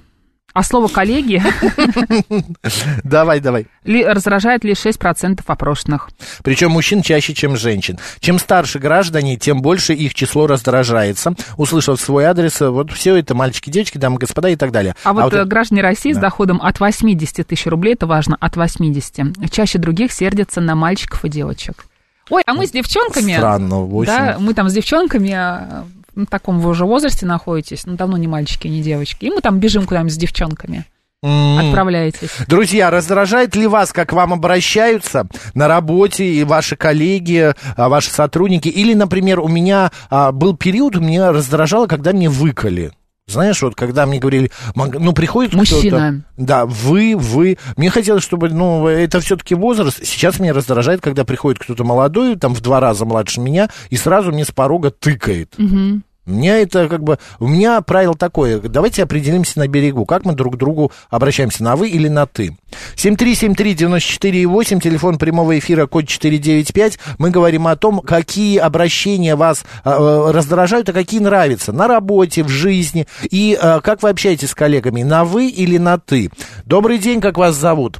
А слово «коллеги» (laughs) Давай, давай. ли- раздражает лишь 6% опрошенных. Причем мужчин чаще, чем женщин. Чем старше граждане, тем больше их число раздражается. Услышав свой адрес, вот все это мальчики, девочки, дамы, господа и так далее. А вот, э, это- граждане России с Да. доходом от 80 тысяч рублей, это важно, от 80, чаще других сердятся на мальчиков и девочек. Ой, а мы с девчонками... Странно, очень. Да, мы там с девчонками, э, в таком вы уже возрасте находитесь, ну, давно не мальчики, не девочки, и мы там бежим куда-нибудь с девчонками. М. Отправляетесь. Друзья, раздражает ли вас, как вам обращаются на работе и ваши коллеги, а, ваши сотрудники? Или, например, у меня а, был период, меня раздражало, когда мне выкали. Знаешь, вот когда мне говорили, «Маг- ну, приходит Мужчина. кто-то... Да, вы, вы. Мне хотелось, чтобы, ну, это все-таки возраст. Сейчас меня раздражает, когда приходит кто-то молодой, там, в два раза младше меня, и сразу мне с порога тыкает. Мгм. У меня это как бы... У меня правило такое. Давайте определимся на берегу. Как мы друг к другу обращаемся, на вы или на ты? 7373948, телефон прямого эфира, код 495. Мы говорим о том, какие обращения вас э, э, раздражают, а какие нравятся. На работе, в жизни. И э, как вы общаетесь с коллегами, на вы или на ты? Добрый день, как вас зовут?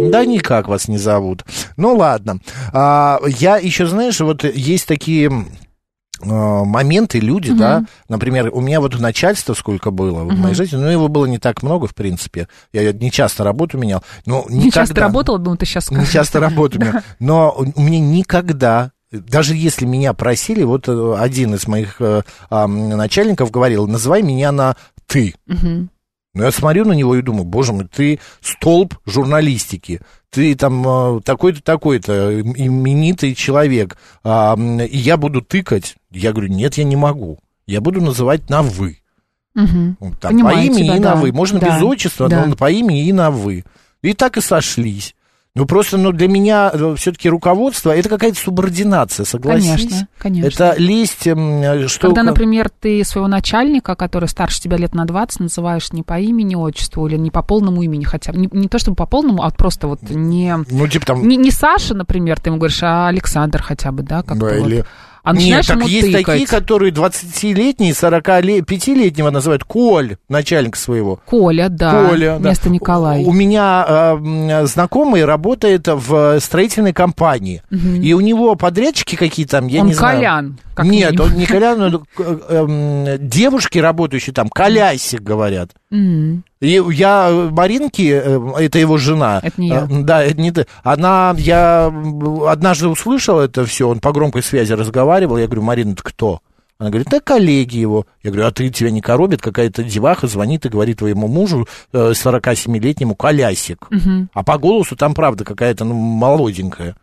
Да никак вас не зовут. Ну ладно. А, я еще, знаешь, вот есть такие моменты, люди, Мгм. да, например, у меня вот начальство сколько было в моей жизни, но его было не так много, в принципе. Я не часто работу менял, но Не часто никогда- работала, думаю, ты сейчас не скажешь. часто работу менял. Но у меня никогда, даже если меня просили, вот э, один из моих э, начальников говорил, называй меня на ты. Мгм. Но я смотрю на него и думаю, боже мой, ты столб журналистики, ты там э, такой-то, такой-то, именитый человек, а, и я буду тыкать. Я говорю, нет, я не могу. я буду называть на «вы». Ну, Там, по имени тебя, и да. на «вы». Можно Да, без отчества, да. но по имени и на «вы». И так и сошлись. Ну, просто, ну, для меня все-таки руководство, это какая-то субординация, согласись? Конечно, конечно. Это лезть, м, что... Когда, например, ты своего начальника, который старше тебя лет на 20, называешь не по имени, отчеству или не по полному имени, хотя бы не, не то чтобы по полному, а просто вот не, Ну, типа там... не, не Саша, например, ты ему говоришь, а Александр хотя бы, да, как-то Да, вот. А Нет, так есть тыкать. такие, которые 20-летние, 45-летнего называют Коль, начальник своего. Коля, да, Коля, да. вместо Николай. У меня э, знакомый работает в строительной компании, Мгм. и у него подрядчики какие-то там, я Он не знаю. Как Нет, минимум. он не Колян, но, э, эм, девушки, работающие там, Колясик говорят. И я э, Маринки, э, это его жена. Это не я. Э, Да, это не ты. Она, я однажды услышал это все, он по громкой связи разговаривал, я говорю, Марина, ты кто? Она говорит, да коллеги его. Я говорю, а ты тебя не коробит? Какая-то деваха звонит и говорит твоему мужу, э, 47-летнему, колясик. Мгм. А по голосу там, правда, какая-то ну, молоденькая.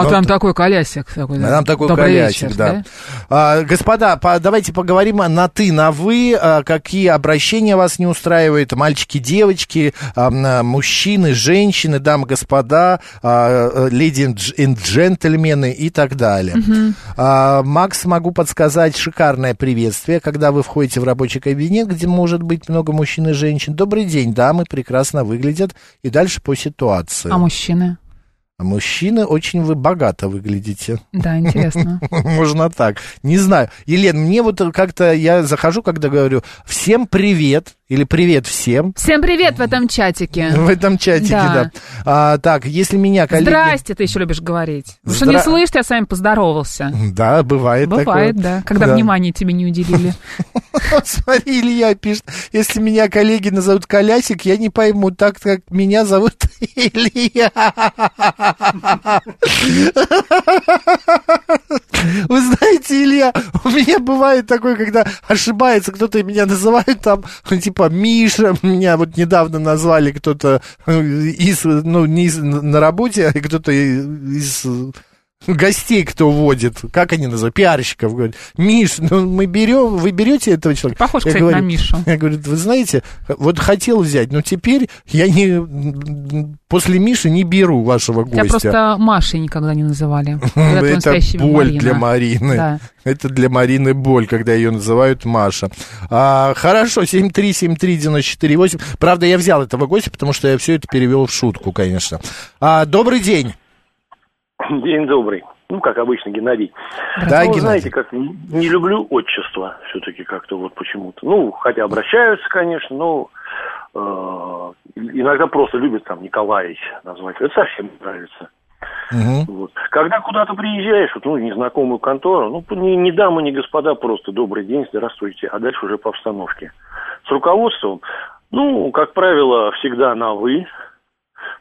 А Но там такой колясик. Такой, да. там такой Добрый колясик, вечер, да. А, господа, по- давайте поговорим на ты, на вы. А, какие обращения вас не устраивают? Мальчики, девочки, а, а, мужчины, женщины, дамы, господа, а, э, леди и джентльмены и так далее. Мгм. А, Макс, могу подсказать шикарное приветствие, когда вы входите в рабочий кабинет, где может быть много мужчин и женщин. Добрый день, дамы прекрасно выглядят. И дальше по ситуации. А мужчины? Мужчины очень вы богато выглядите. Да, интересно. (laughs) Можно так. Не знаю. Елена, мне вот как-то, я захожу, когда говорю, всем привет, или привет всем. Всем привет в этом чатике. (laughs) В этом чатике, да. Да. А, так, если меня коллеги... Здрасте, ты еще любишь говорить. Потому что Здра- не слышишь, я с вами поздоровался. Да, бывает Бывает, такое. да. Когда Да. внимание тебе не уделили. (laughs) Смотри, Илья пишет, если меня коллеги назовут Колясик, я не пойму, так как меня зовут Илья. Вы знаете, Илья, у меня бывает такое, когда ошибается, кто-то меня называет там, ну, типа, Миша, меня вот недавно назвали кто-то э, из, ну, не из, на работе, а кто-то из гостей, кто водит, как они называют, пиарщиков, говорят, Миш, ну мы берем, вы берете этого человека? Похож, Я кстати, говорю- на Мишу. Я говорю, вы знаете, вот хотел взять, но теперь я не, после Миши не беру вашего Тебя гостя. просто Машей никогда не называли. (laughs) Это боль Марина. для Марины. Да. Это для Марины боль, когда ее называют Маша. А, хорошо, 7373948. Правда, я взял этого гостя, потому что я все это перевел в шутку, конечно. А, добрый день. (coughs) День добрый. Ну, как обычно, Геннадий. Да, ну, Геннадий. знаете, как не люблю отчество все-таки как-то вот почему-то. Ну, хотя обращаются, конечно, но э, иногда просто любят там Николаевич назвать. Это совсем не нравится. Вот. Когда куда-то приезжаешь, вот, ну, в незнакомую контору, ну, не, не дамы, не господа, просто добрый день, здравствуйте, а дальше уже по обстановке. С руководством, ну, как правило, всегда на «вы»,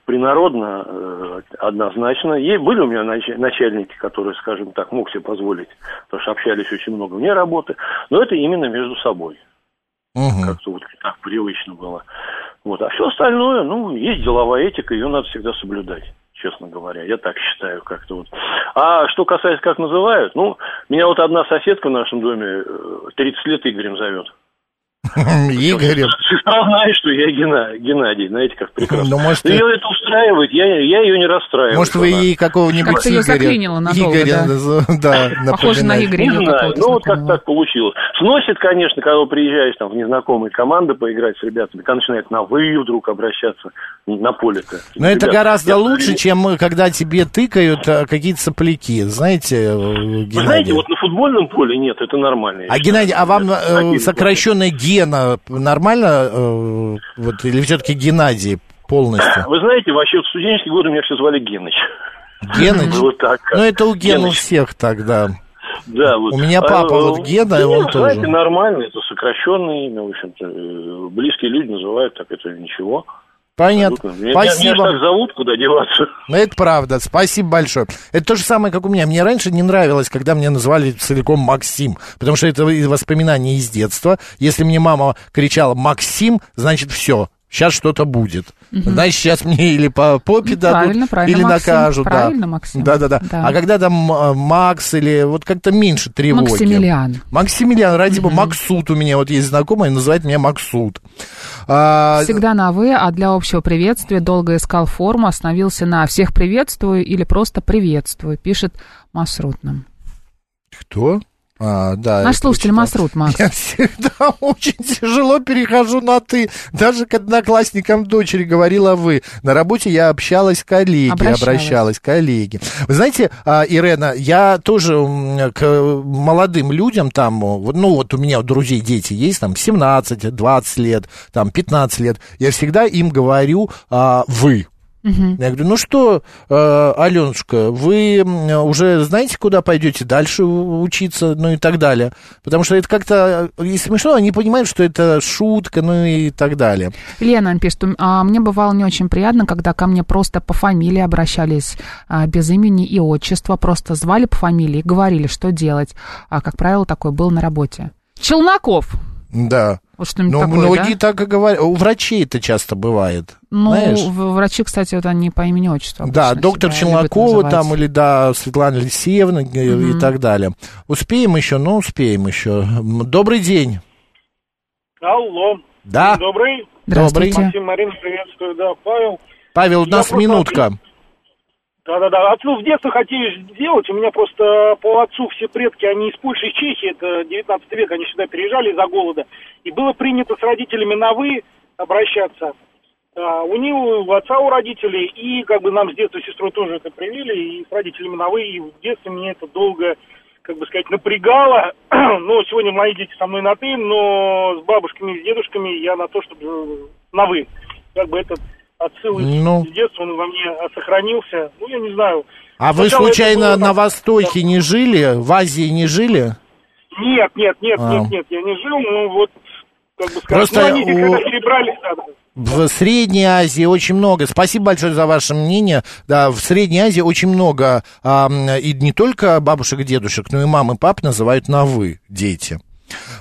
принародно, э, однозначно. Ей были у меня нач- начальники, которые, скажем так, мог себе позволить, потому что общались очень много вне работы, но это именно между собой. Как-то вот так привычно было. Вот. А все остальное, ну, есть деловая этика, ее надо всегда соблюдать, честно говоря. Я так считаю как-то вот. А что касается, как называют, ну, меня вот одна соседка в нашем доме э, 30 лет Игорем зовет. Игорем. Сестра знает, что я Гена- Геннадий, знаете, как прекрасно. Ну, может, ее это устраивает, я, я ее не расстраиваю. Может, вы Она- ей какого-нибудь Как-то Игоря... заклинило надолго, Игоря, да. (laughs) да, Похоже на. Игоря. Не знаю, ну вот как так получилось. Сносит, конечно, когда приезжаешь там в незнакомые команды поиграть с ребятами, когда начинает на «вы» вдруг обращаться на поле-то. Но это гораздо лучше, чем э, когда тебе тыкают э, какие-то сопляки. Знаете, э, Вы знаете, Геннадий? вот на футбольном поле нет, это нормально. А, считаю. Геннадий, а вам э, сокращенная Гена нормально? э, вот, или все-таки Геннадий полностью? Вы знаете, вообще в студенческие годы меня все звали Геныч. Геныч? (laughs) Было так. Ну, это у Гена у всех тогда. Да, вот. У меня папа вот Гена, и он знаете, тоже. нормально, это сокращенное имя, в общем-то. э, Близкие люди называют так, это ничего. Понятно. Меня, меня Спасибо. так зовут, куда деваться. Ну, Это правда, спасибо большое. Это то же самое, как у меня. Мне раньше не нравилось, когда меня называли целиком Максим, потому что это воспоминания из детства. Если мне мама кричала Максим, значит все. Сейчас что-то будет. Значит, сейчас мне или по попе Ну, дадут, правильно, правильно, или Максим, накажут. да. правильно, Максим. Да-да-да. Да. А когда там э, Макс или вот как-то меньше тревоги. Максимилиан. Максимилиан, ради бога, Максут у меня вот есть знакомый, называет меня Максут. А, Всегда на «вы», а для общего приветствия долго искал форму, остановился на «всех приветствую» или просто «приветствую», пишет Масрут нам. Кто? А, да, Наш слушатель. Масрут, Макс. Я всегда (laughs) очень тяжело перехожу на «ты». Даже к одноклассникам дочери говорила «вы». На работе я общалась к коллеге, Обращалась. обращалась, к коллеге. Вы знаете, а, Ирена, я тоже к молодым людям там, ну вот у меня у друзей дети есть, там 17, 20 лет, там 15 лет, я всегда им говорю а, «вы». Мгм. Я говорю, ну что, э, Аленушка, вы уже знаете, куда пойдете дальше учиться, ну и так далее. Потому что это как-то и смешно, они понимают, что это шутка, ну и так далее. Лена нам пишет, а мне бывало не очень приятно, когда ко мне просто по фамилии обращались, а, без имени и отчества, просто звали по фамилии и говорили, что делать. А, как правило, такое было на работе. Челноков. Да. Вот что-нибудь Но такое, многие да? так и говорят. У врачей это часто бывает. Ну, знаешь? врачи, кстати, вот они по имени отчеству. Да, доктор Челнокова там или да, Светлана Алексеевна э, и так далее. Успеем еще, ну успеем еще. Добрый день. Алло. Да. Добрый. Здравствуйте. Максим, Марина, приветствую. Да, Павел. Павел, у Я нас просто минутка. Да-да-да. Отцу в детстве хотели сделать. У меня просто по отцу все предки, они из Польши, из Чехии. Это 19 век, они сюда переезжали из-за голода. И было принято с родителями на «вы» обращаться. А, у него, у отца, у родителей. И как бы нам с детства с сестрой тоже это привили. И с родителями на «вы». И в детстве мне это долго, как бы сказать, напрягало. (clears throat) но сегодня мои дети со мной на «ты», но с бабушками с дедушками я на то, чтобы э, на «вы». Как бы этот отсыл Ну. детства, он во мне а, сохранился. Ну, я не знаю. А вы Сначала это случайно было на. Востоке не жили? В Азии не жили? Нет, нет, нет, А. нет, нет, я не жил, ну вот, как бы сказать, Просто ну, они у- когда перебрали, да, В Средней Азии очень много. Спасибо большое за ваше мнение. Да, в Средней Азии очень много а, и не только бабушек и дедушек, но и мам и пап называют на вы дети.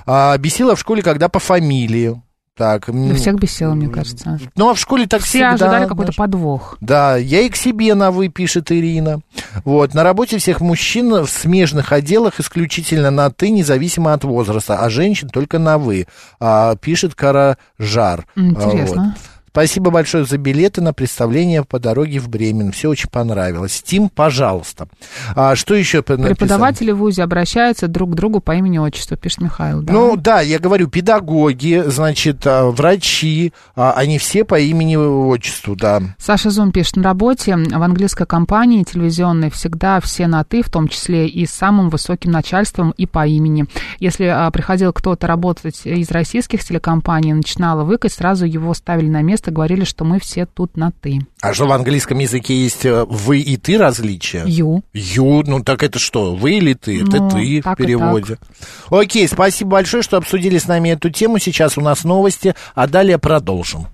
А, бесило в школе, когда по фамилии. Так, Да всех бесило, мне кажется. ну а в школе так Все всегда, ожидали какой-то подвох. Да, я и к себе на «вы», пишет Ирина. Вот, на работе всех мужчин в смежных отделах исключительно на «ты», независимо от возраста, а женщин только на «вы», а, пишет Каражар. Интересно. Вот. Спасибо большое за билеты на представление по дороге в Бремен. Все очень понравилось. Тим, пожалуйста. А, что еще написали? Преподаватели в ВУЗе обращаются друг к другу по имени отчеству, пишет Михаил. Да? Ну да, я говорю, педагоги, значит, а, врачи, а, они все по имени отчеству, да. Саша Зум пишет, на работе в английской компании телевизионной всегда все на «ты», в том числе и с самым высоким начальством и по имени. Если а, приходил кто-то работать из российских телекомпаний, начинало выкать, сразу его ставили на место, говорили, что мы все тут на «ты». А что в английском языке есть э, вы и ты различия? Ю. Ю, ну так это что, вы или ты? Это Ну, ты в переводе. Окей, спасибо большое, что обсудили с нами эту тему. Сейчас у нас новости, а далее продолжим.